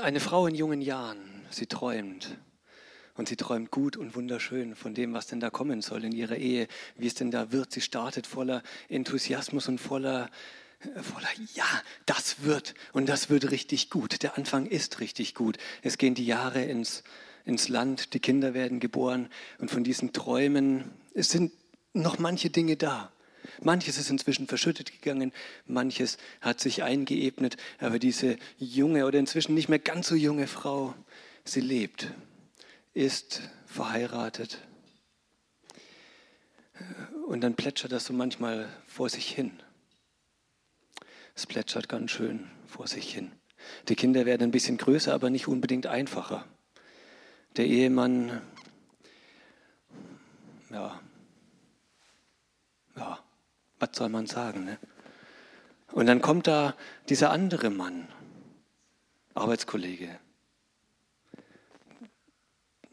Eine Frau in jungen Jahren, sie träumt. Und sie träumt gut und wunderschön von dem, was denn da kommen soll in ihrer Ehe, wie es denn da wird. Sie startet voller Enthusiasmus und voller, voller, ja, das wird und das wird richtig gut. Der Anfang ist richtig gut. Es gehen die Jahre ins, ins Land, die Kinder werden geboren und von diesen Träumen, es sind noch manche Dinge da. Manches ist inzwischen verschüttet gegangen, manches hat sich eingeebnet, aber diese junge oder inzwischen nicht mehr ganz so junge Frau, sie lebt, ist verheiratet. Und dann plätschert das so manchmal vor sich hin. Es plätschert ganz schön vor sich hin. Die Kinder werden ein bisschen größer, aber nicht unbedingt einfacher. Der Ehemann, ja, was soll man sagen? Ne? Und dann kommt da dieser andere Mann, Arbeitskollege.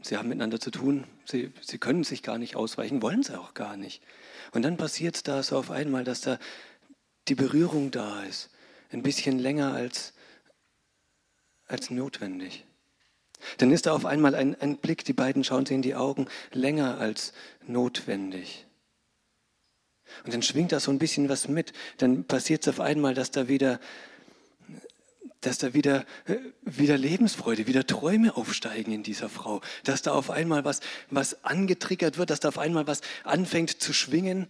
Sie haben miteinander zu tun, sie, sie können sich gar nicht ausweichen, wollen sie auch gar nicht. Und dann passiert da so auf einmal, dass da die Berührung da ist, ein bisschen länger als, als notwendig. Dann ist da auf einmal ein, ein Blick, die beiden schauen sich in die Augen, länger als notwendig. Und dann schwingt da so ein bisschen was mit. Dann passiert es auf einmal, dass da wieder, dass da wieder, äh, wieder Lebensfreude, wieder Träume aufsteigen in dieser Frau. Dass da auf einmal was, was angetriggert wird, dass da auf einmal was anfängt zu schwingen,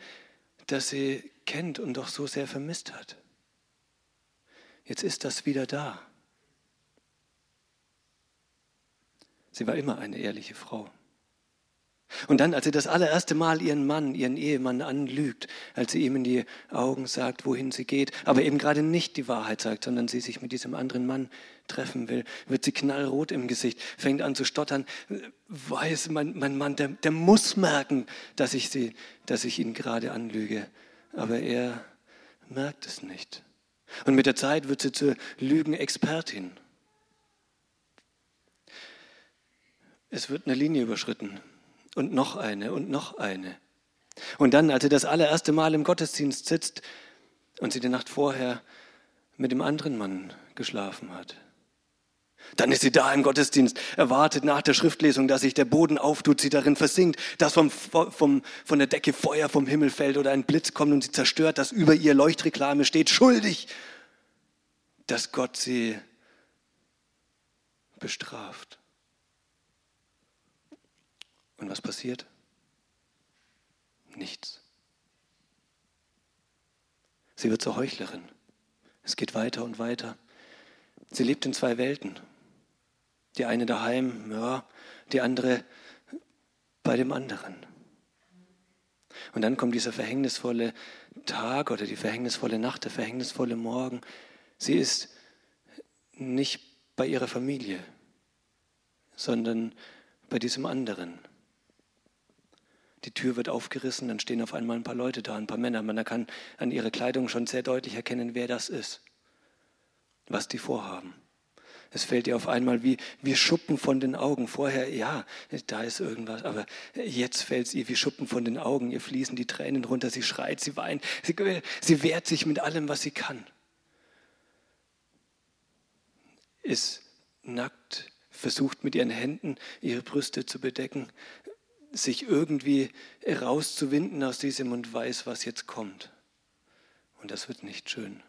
das sie kennt und doch so sehr vermisst hat. Jetzt ist das wieder da. Sie war immer eine ehrliche Frau. Und dann, als sie das allererste Mal ihren Mann, ihren Ehemann anlügt, als sie ihm in die Augen sagt, wohin sie geht, aber eben gerade nicht die Wahrheit sagt, sondern sie sich mit diesem anderen Mann treffen will, wird sie knallrot im Gesicht, fängt an zu stottern, weiß, mein, mein Mann, der, der muss merken, dass ich, sie, dass ich ihn gerade anlüge. Aber er merkt es nicht. Und mit der Zeit wird sie zur Lügenexpertin. Es wird eine Linie überschritten und noch eine und noch eine. Und dann, als sie das allererste Mal im Gottesdienst sitzt und sie die Nacht vorher mit dem anderen Mann geschlafen hat, dann ist sie da im Gottesdienst, erwartet nach der Schriftlesung, dass sich der Boden auftut, sie darin versinkt, dass vom, vom, von der Decke Feuer vom Himmel fällt oder ein Blitz kommt und sie zerstört, dass über ihr Leuchtreklame steht, schuldig, dass Gott sie bestraft. Und was passiert? Nichts. Sie wird zur Heuchlerin. Es geht weiter und weiter. Sie lebt in zwei Welten. Die eine daheim, ja, die andere bei dem anderen. Und dann kommt dieser verhängnisvolle Tag oder die verhängnisvolle Nacht, der verhängnisvolle Morgen. Sie ist nicht bei ihrer Familie, sondern bei diesem anderen. Die Tür wird aufgerissen, dann stehen auf einmal ein paar Leute da, ein paar Männer. Man kann an ihrer Kleidung schon sehr deutlich erkennen, wer das ist, was die vorhaben. Es fällt ihr auf einmal wie, wie Schuppen von den Augen. Vorher, ja, da ist irgendwas, aber jetzt fällt es ihr wie Schuppen von den Augen. Ihr fließen die Tränen runter, sie schreit, sie weint, sie, sie wehrt sich mit allem, was sie kann. Ist nackt, versucht mit ihren Händen ihre Brüste zu bedecken, sich irgendwie rauszuwinden aus diesem und weiß, was jetzt kommt. Und das wird nicht schön.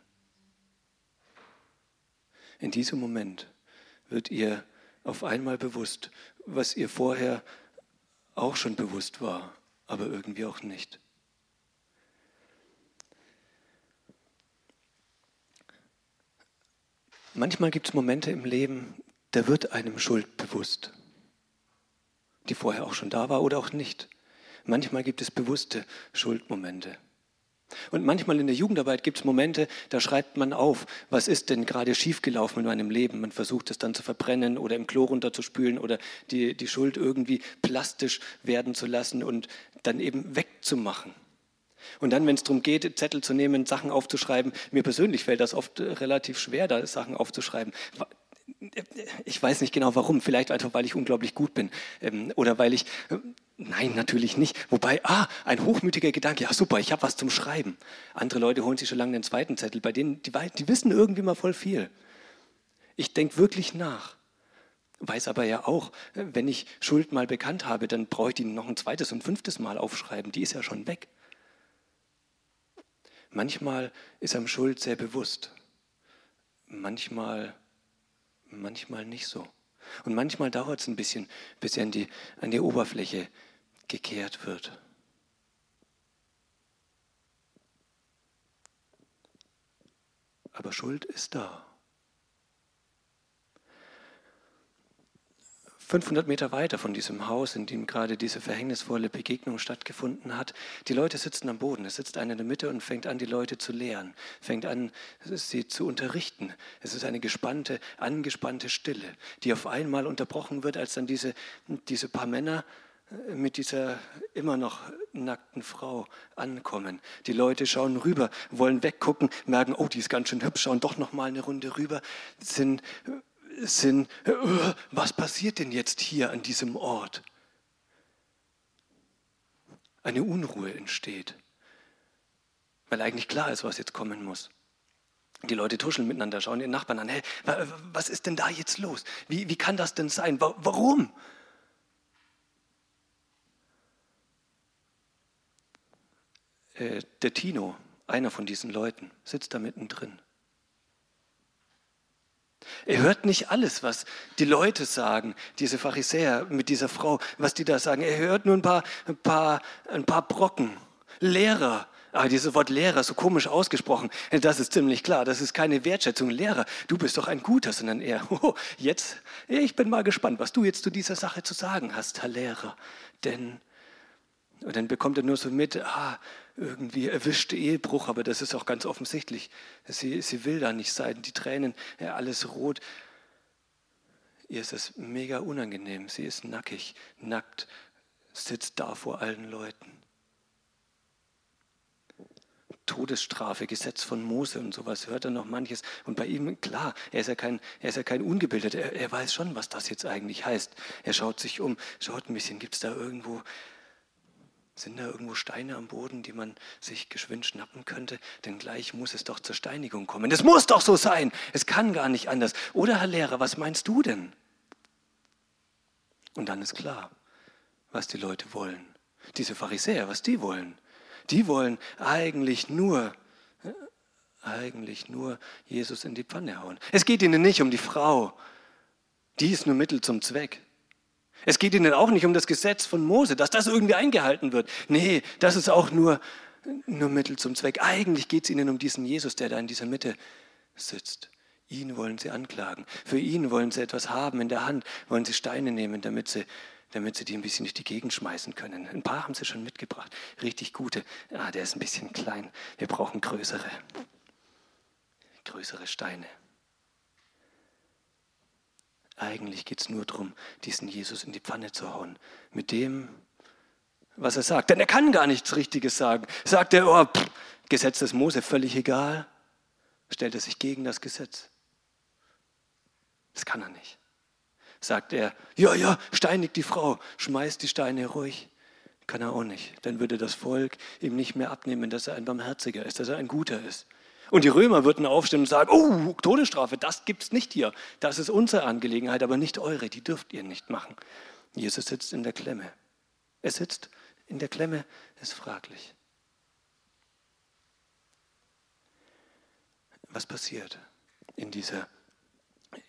In diesem Moment wird ihr auf einmal bewusst, was ihr vorher auch schon bewusst war, aber irgendwie auch nicht. Manchmal gibt es Momente im Leben, da wird einem Schuld bewusst die vorher auch schon da war oder auch nicht. Manchmal gibt es bewusste Schuldmomente. Und manchmal in der Jugendarbeit gibt es Momente, da schreibt man auf, was ist denn gerade schiefgelaufen in meinem Leben. Man versucht es dann zu verbrennen oder im Klo runterzuspülen oder die, die Schuld irgendwie plastisch werden zu lassen und dann eben wegzumachen. Und dann, wenn es darum geht, Zettel zu nehmen, Sachen aufzuschreiben, mir persönlich fällt das oft relativ schwer, da Sachen aufzuschreiben ich weiß nicht genau warum, vielleicht einfach, weil ich unglaublich gut bin ähm, oder weil ich, äh, nein, natürlich nicht. Wobei, ah, ein hochmütiger Gedanke, ja super, ich habe was zum Schreiben. Andere Leute holen sich schon lange den zweiten Zettel, bei denen, die, die wissen irgendwie mal voll viel. Ich denke wirklich nach. Weiß aber ja auch, wenn ich Schuld mal bekannt habe, dann brauche ich die noch ein zweites und fünftes Mal aufschreiben. Die ist ja schon weg. Manchmal ist einem Schuld sehr bewusst. Manchmal, manchmal nicht so. Und manchmal dauert es ein bisschen, bis er an die, an die Oberfläche gekehrt wird. Aber Schuld ist da. 500 Meter weiter von diesem Haus, in dem gerade diese verhängnisvolle Begegnung stattgefunden hat, die Leute sitzen am Boden. Es sitzt einer in der Mitte und fängt an, die Leute zu lehren, fängt an, sie zu unterrichten. Es ist eine gespannte, angespannte Stille, die auf einmal unterbrochen wird, als dann diese, diese paar Männer äh, mit dieser immer noch nackten Frau ankommen. Die Leute schauen rüber, wollen weggucken, merken, oh, die ist ganz schön hübsch, schauen doch noch mal eine Runde rüber, sind sind, was passiert denn jetzt hier an diesem Ort? Eine Unruhe entsteht, weil eigentlich klar ist, was jetzt kommen muss. Die Leute tuscheln miteinander, schauen ihren Nachbarn an. Hey, was ist denn da jetzt los? Wie, wie kann das denn sein? Warum? Äh, der Tino, einer von diesen Leuten, sitzt da mittendrin. Er hört nicht alles, was die Leute sagen, diese Pharisäer mit dieser Frau, was die da sagen. Er hört nur ein paar, ein paar, ein paar Brocken. Lehrer, aber dieses Wort Lehrer, so komisch ausgesprochen, das ist ziemlich klar. Das ist keine Wertschätzung. Lehrer, du bist doch ein Guter, sondern er, oh, jetzt, ich bin mal gespannt, was du jetzt zu dieser Sache zu sagen hast, Herr Lehrer. Denn, und dann bekommt er nur so mit, ah, irgendwie erwischte Ehebruch, aber das ist auch ganz offensichtlich. Sie, sie will da nicht sein, die Tränen, ja, alles rot. Ihr ist es mega unangenehm. Sie ist nackig, nackt, sitzt da vor allen Leuten. Todesstrafe, Gesetz von Mose und sowas, hört er noch manches. Und bei ihm, klar, er ist ja kein, er ist ja kein Ungebildeter, er, er weiß schon, was das jetzt eigentlich heißt. Er schaut sich um, schaut ein bisschen, gibt es da irgendwo sind da irgendwo Steine am Boden, die man sich geschwind schnappen könnte? Denn gleich muss es doch zur Steinigung kommen. Das muss doch so sein. Es kann gar nicht anders. Oder Herr Lehrer, was meinst du denn? Und dann ist klar, was die Leute wollen. Diese Pharisäer, was die wollen. Die wollen eigentlich nur, eigentlich nur Jesus in die Pfanne hauen. Es geht ihnen nicht um die Frau. Die ist nur Mittel zum Zweck. Es geht ihnen auch nicht um das Gesetz von Mose, dass das irgendwie eingehalten wird. Nee, das ist auch nur, nur Mittel zum Zweck. Eigentlich geht es ihnen um diesen Jesus, der da in dieser Mitte sitzt. Ihn wollen sie anklagen. Für ihn wollen sie etwas haben in der Hand, wollen sie Steine nehmen, damit sie, damit sie die ein bisschen durch die Gegend schmeißen können. Ein paar haben sie schon mitgebracht. Richtig gute. Ah, der ist ein bisschen klein. Wir brauchen größere. Größere Steine. Eigentlich geht es nur darum, diesen Jesus in die Pfanne zu hauen. Mit dem, was er sagt. Denn er kann gar nichts Richtiges sagen. Sagt er, oh, pff, Gesetz des Mose, völlig egal. Stellt er sich gegen das Gesetz. Das kann er nicht. Sagt er, ja, ja, steinigt die Frau, schmeißt die Steine ruhig. Kann er auch nicht. Dann würde das Volk ihm nicht mehr abnehmen, dass er ein Barmherziger ist, dass er ein Guter ist. Und die Römer würden aufstehen und sagen, oh, Todesstrafe, das gibt es nicht hier. Das ist unsere Angelegenheit, aber nicht eure, die dürft ihr nicht machen. Jesus sitzt in der Klemme. Er sitzt in der Klemme, ist fraglich. Was passiert in dieser,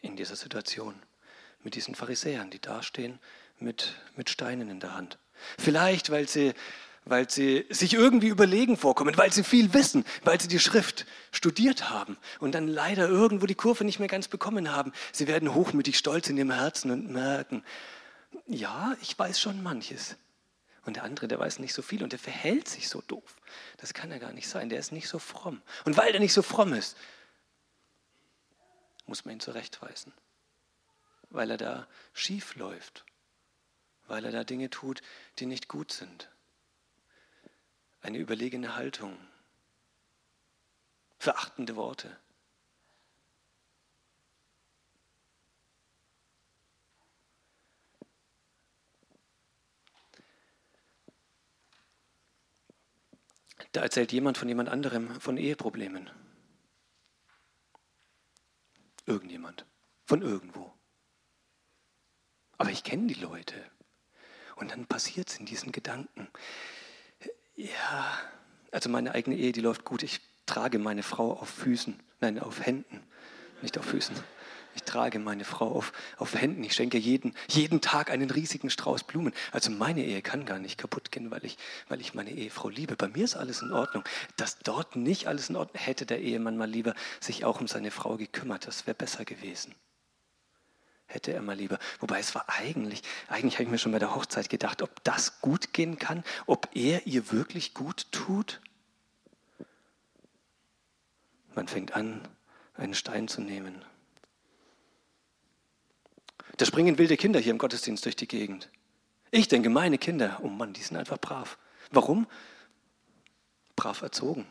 in dieser Situation mit diesen Pharisäern, die dastehen mit, mit Steinen in der Hand? Vielleicht, weil sie weil sie sich irgendwie überlegen vorkommen, weil sie viel wissen, weil sie die Schrift studiert haben und dann leider irgendwo die Kurve nicht mehr ganz bekommen haben. Sie werden hochmütig stolz in ihrem Herzen und merken, ja, ich weiß schon manches. Und der andere, der weiß nicht so viel und der verhält sich so doof. Das kann ja gar nicht sein, der ist nicht so fromm. Und weil der nicht so fromm ist, muss man ihn zurechtweisen, weil er da schief läuft, weil er da Dinge tut, die nicht gut sind eine überlegene Haltung, verachtende Worte. Da erzählt jemand von jemand anderem von Eheproblemen. Irgendjemand. von irgendwo. Aber ich kenne die Leute. Und dann passiert es in diesen Gedanken. Ja, also meine eigene Ehe, die läuft gut. Ich trage meine Frau auf Füßen, nein, auf Händen, nicht auf Füßen. Ich trage meine Frau auf, auf Händen. Ich schenke jeden, jeden Tag einen riesigen Strauß Blumen. Also meine Ehe kann gar nicht kaputt gehen, weil ich, weil ich meine Ehefrau liebe. Bei mir ist alles in Ordnung. Dass dort nicht alles in Ordnung hätte der Ehemann mal lieber sich auch um seine Frau gekümmert. Das wäre besser gewesen. Hätte er mal lieber. Wobei es war eigentlich, eigentlich habe ich mir schon bei der Hochzeit gedacht, ob das gut gehen kann, ob er ihr wirklich gut tut. Man fängt an, einen Stein zu nehmen. Da springen wilde Kinder hier im Gottesdienst durch die Gegend. Ich denke, meine Kinder, oh Mann, die sind einfach brav. Warum? Brav erzogen.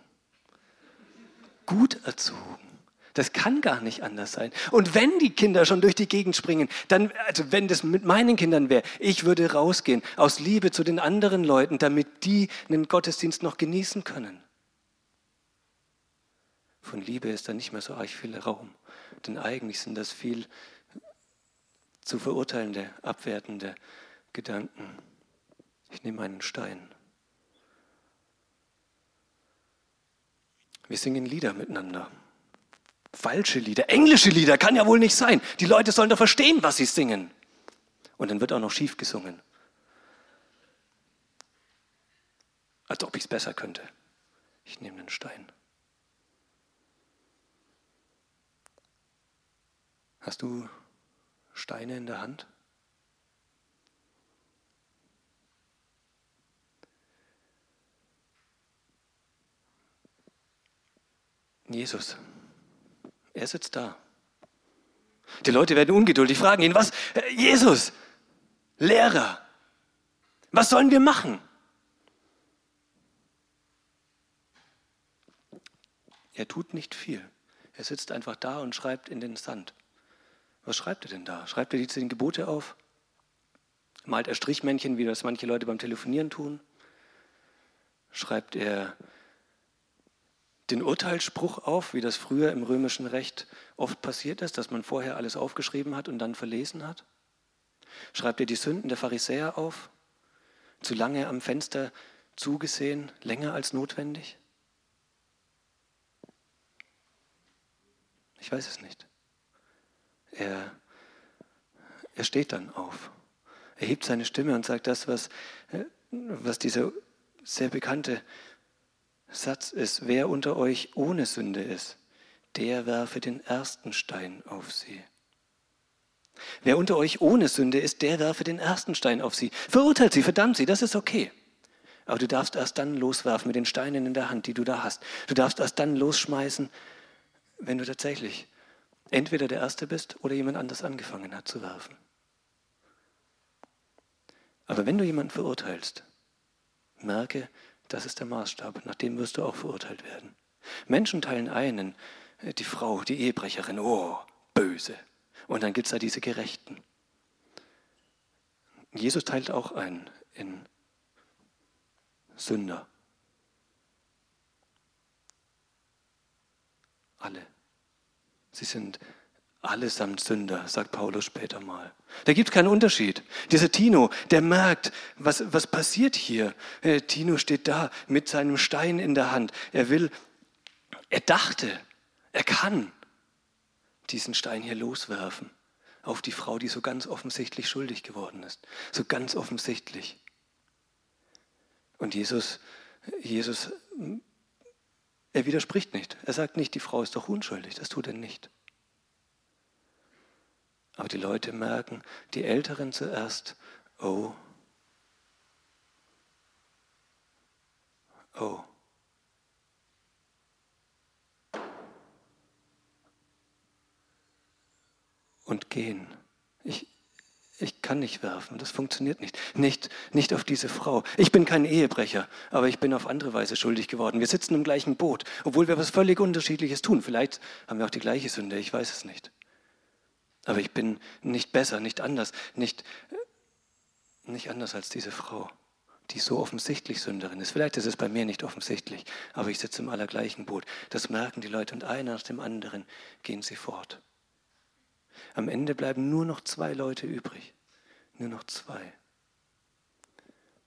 Gut erzogen. Das kann gar nicht anders sein. Und wenn die Kinder schon durch die Gegend springen, dann, also wenn das mit meinen Kindern wäre, ich würde rausgehen aus Liebe zu den anderen Leuten, damit die einen Gottesdienst noch genießen können. Von Liebe ist da nicht mehr so arg viel Raum. Denn eigentlich sind das viel zu verurteilende, abwertende Gedanken. Ich nehme einen Stein. Wir singen Lieder miteinander. Falsche Lieder, englische Lieder, kann ja wohl nicht sein. Die Leute sollen doch verstehen, was sie singen. Und dann wird auch noch schief gesungen. Als ob ich es besser könnte. Ich nehme einen Stein. Hast du Steine in der Hand? Jesus, er sitzt da. Die Leute werden ungeduldig, fragen ihn, was? Jesus, Lehrer, was sollen wir machen? Er tut nicht viel. Er sitzt einfach da und schreibt in den Sand. Was schreibt er denn da? Schreibt er die zehn Gebote auf? Malt er Strichmännchen, wie das manche Leute beim Telefonieren tun? Schreibt er den Urteilsspruch auf, wie das früher im römischen Recht oft passiert ist, dass man vorher alles aufgeschrieben hat und dann verlesen hat? Schreibt er die Sünden der Pharisäer auf? Zu lange am Fenster zugesehen, länger als notwendig? Ich weiß es nicht. Er, er steht dann auf. Er hebt seine Stimme und sagt das, was, was dieser sehr bekannte Satz ist. Wer unter euch ohne Sünde ist, der werfe den ersten Stein auf sie. Wer unter euch ohne Sünde ist, der werfe den ersten Stein auf sie. Verurteilt sie, verdammt sie, das ist okay. Aber du darfst erst dann loswerfen mit den Steinen in der Hand, die du da hast. Du darfst erst dann losschmeißen, wenn du tatsächlich entweder der Erste bist oder jemand anders angefangen hat zu werfen. Aber wenn du jemanden verurteilst, merke, das ist der Maßstab, nach dem wirst du auch verurteilt werden. Menschen teilen einen, äh, die Frau, die Ehebrecherin, oh, böse. Und dann gibt es da diese Gerechten. Jesus teilt auch ein in Sünder. Alle. Sie sind allesamt Sünder, sagt Paulus später mal. Da gibt es keinen Unterschied. Dieser Tino, der merkt, was, was passiert hier. Äh, Tino steht da mit seinem Stein in der Hand. Er will, er dachte, er kann diesen Stein hier loswerfen auf die Frau, die so ganz offensichtlich schuldig geworden ist. So ganz offensichtlich. Und Jesus, Jesus er widerspricht nicht. Er sagt nicht, die Frau ist doch unschuldig. Das tut er nicht. Aber die Leute merken, die Älteren zuerst, oh, oh. Und gehen. Ich, ich kann nicht werfen, das funktioniert nicht. nicht. Nicht auf diese Frau. Ich bin kein Ehebrecher, aber ich bin auf andere Weise schuldig geworden. Wir sitzen im gleichen Boot, obwohl wir was völlig Unterschiedliches tun. Vielleicht haben wir auch die gleiche Sünde, ich weiß es nicht. Aber ich bin nicht besser, nicht anders, nicht, nicht anders als diese Frau, die so offensichtlich Sünderin ist. Vielleicht ist es bei mir nicht offensichtlich, aber ich sitze im allergleichen Boot. Das merken die Leute und einer nach dem anderen gehen sie fort. Am Ende bleiben nur noch zwei Leute übrig. Nur noch zwei.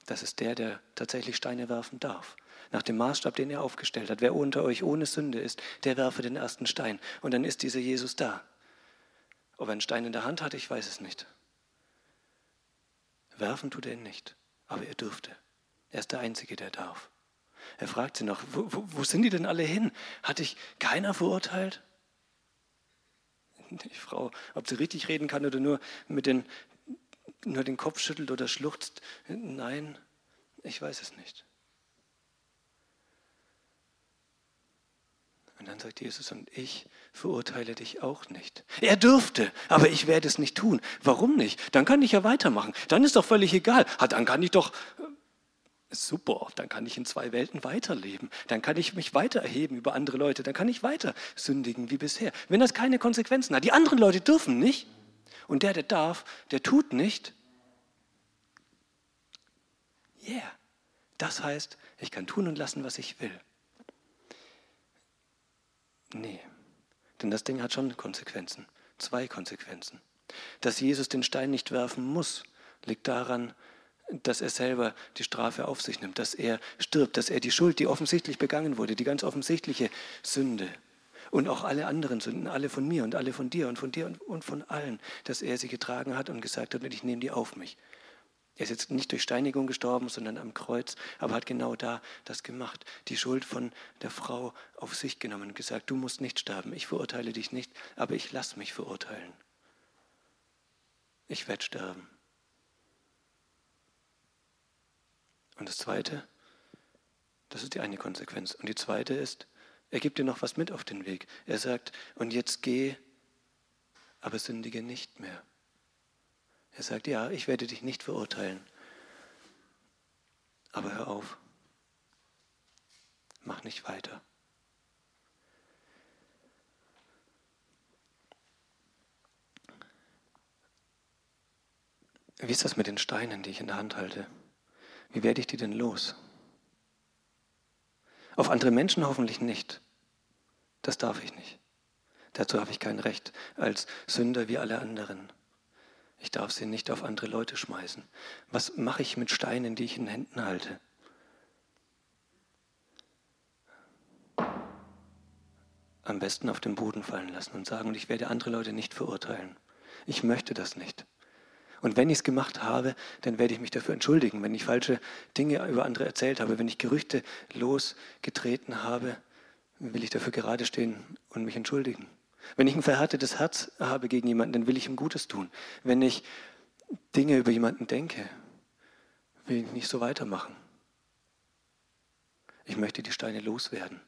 Das ist der, der tatsächlich Steine werfen darf. Nach dem Maßstab, den er aufgestellt hat. Wer unter euch ohne Sünde ist, der werfe den ersten Stein. Und dann ist dieser Jesus da. Ob er einen Stein in der Hand hat, ich weiß es nicht. Werfen tut er ihn nicht, aber er dürfte. Er ist der Einzige, der darf. Er fragt sie noch, wo, wo, wo sind die denn alle hin? Hat dich keiner verurteilt? Die Frau, ob sie richtig reden kann oder nur, mit den, nur den Kopf schüttelt oder schluchzt, nein, ich weiß es nicht. Und dann sagt Jesus, und ich verurteile dich auch nicht. Er dürfte, aber ich werde es nicht tun. Warum nicht? Dann kann ich ja weitermachen. Dann ist doch völlig egal. Dann kann ich doch, super, dann kann ich in zwei Welten weiterleben. Dann kann ich mich weiter erheben über andere Leute. Dann kann ich weiter sündigen wie bisher. Wenn das keine Konsequenzen hat. Die anderen Leute dürfen nicht. Und der, der darf, der tut nicht. Yeah. Das heißt, ich kann tun und lassen, was ich will. Nee, denn das Ding hat schon Konsequenzen. Zwei Konsequenzen. Dass Jesus den Stein nicht werfen muss, liegt daran, dass er selber die Strafe auf sich nimmt, dass er stirbt, dass er die Schuld, die offensichtlich begangen wurde, die ganz offensichtliche Sünde und auch alle anderen Sünden, alle von mir und alle von dir und von dir und, von allen, dass er sie getragen hat und gesagt hat, ich nehme die auf mich. Er ist jetzt nicht durch Steinigung gestorben, sondern am Kreuz, aber hat genau da das gemacht. Die Schuld von der Frau auf sich genommen und gesagt, du musst nicht sterben, ich verurteile dich nicht, aber ich lass mich verurteilen. Ich werde sterben. Und das Zweite, das ist die eine Konsequenz. Und die zweite ist, er gibt dir noch was mit auf den Weg. Er sagt, und jetzt geh, aber sündige nicht mehr. Er sagt, ja, ich werde dich nicht verurteilen. Aber hör auf. Mach nicht weiter. Wie ist das mit den Steinen, die ich in der Hand halte? Wie werde ich die denn los? Auf andere Menschen hoffentlich nicht. Das darf ich nicht. Dazu habe ich kein Recht als Sünder wie alle anderen. Ich darf sie nicht auf andere Leute schmeißen. Was mache ich mit Steinen, die ich in Händen halte? Am besten auf den Boden fallen lassen und sagen, ich werde andere Leute nicht verurteilen. Ich möchte das nicht. Und wenn ich es gemacht habe, dann werde ich mich dafür entschuldigen, wenn ich falsche Dinge über andere erzählt habe, wenn ich Gerüchte losgetreten habe, will ich dafür gerade stehen und mich entschuldigen. Wenn ich ein verhärtetes Herz habe gegen jemanden, dann will ich ihm Gutes tun. Wenn ich Dinge über jemanden denke, will ich nicht so weitermachen. Ich möchte die Steine loswerden.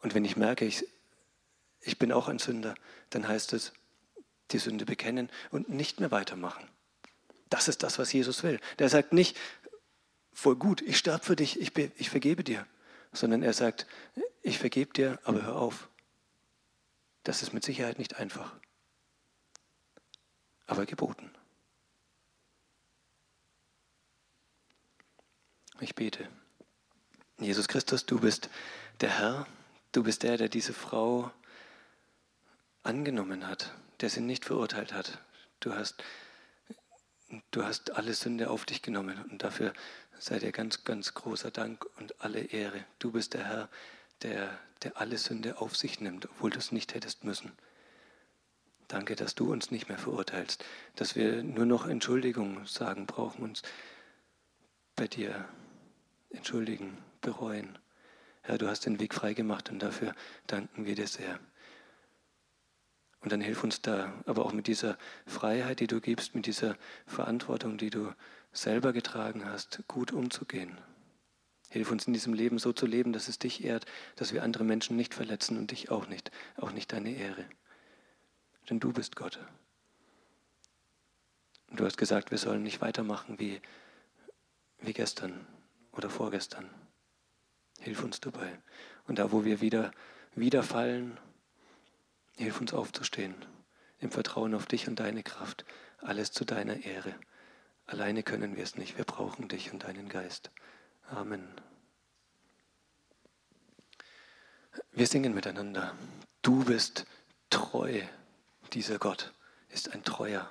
Und wenn ich merke, ich, ich bin auch ein Sünder, dann heißt es, die Sünde bekennen und nicht mehr weitermachen. Das ist das, was Jesus will. Der sagt nicht, voll gut, ich sterbe für dich, ich, ich vergebe dir, sondern er sagt, ich vergebe dir, aber hör auf. Das ist mit Sicherheit nicht einfach, aber geboten. Ich bete. Jesus Christus, du bist der Herr, du bist der, der diese Frau angenommen hat, der sie nicht verurteilt hat. Du hast, du hast alle Sünde auf dich genommen und dafür sei dir ganz, ganz großer Dank und alle Ehre. Du bist der Herr, der, der alle Sünde auf sich nimmt, obwohl du es nicht hättest müssen. Danke, dass du uns nicht mehr verurteilst, dass wir nur noch Entschuldigung sagen brauchen, uns bei dir entschuldigen, bereuen. Herr, du hast den Weg freigemacht und dafür danken wir dir sehr. Und dann hilf uns da, aber auch mit dieser Freiheit, die du gibst, mit dieser Verantwortung, die du selber getragen hast, gut umzugehen. Hilf uns in diesem Leben so zu leben, dass es dich ehrt, dass wir andere Menschen nicht verletzen und dich auch nicht, auch nicht deine Ehre. Denn du bist Gott. Und du hast gesagt, wir sollen nicht weitermachen wie, wie gestern oder vorgestern. Hilf uns dabei. Und da, wo wir wieder, wieder fallen, hilf uns aufzustehen, im Vertrauen auf dich und deine Kraft, alles zu deiner Ehre. Alleine können wir es nicht. Wir brauchen dich und deinen Geist. Amen. Wir singen miteinander Du bist treu. Dieser Gott ist ein treuer.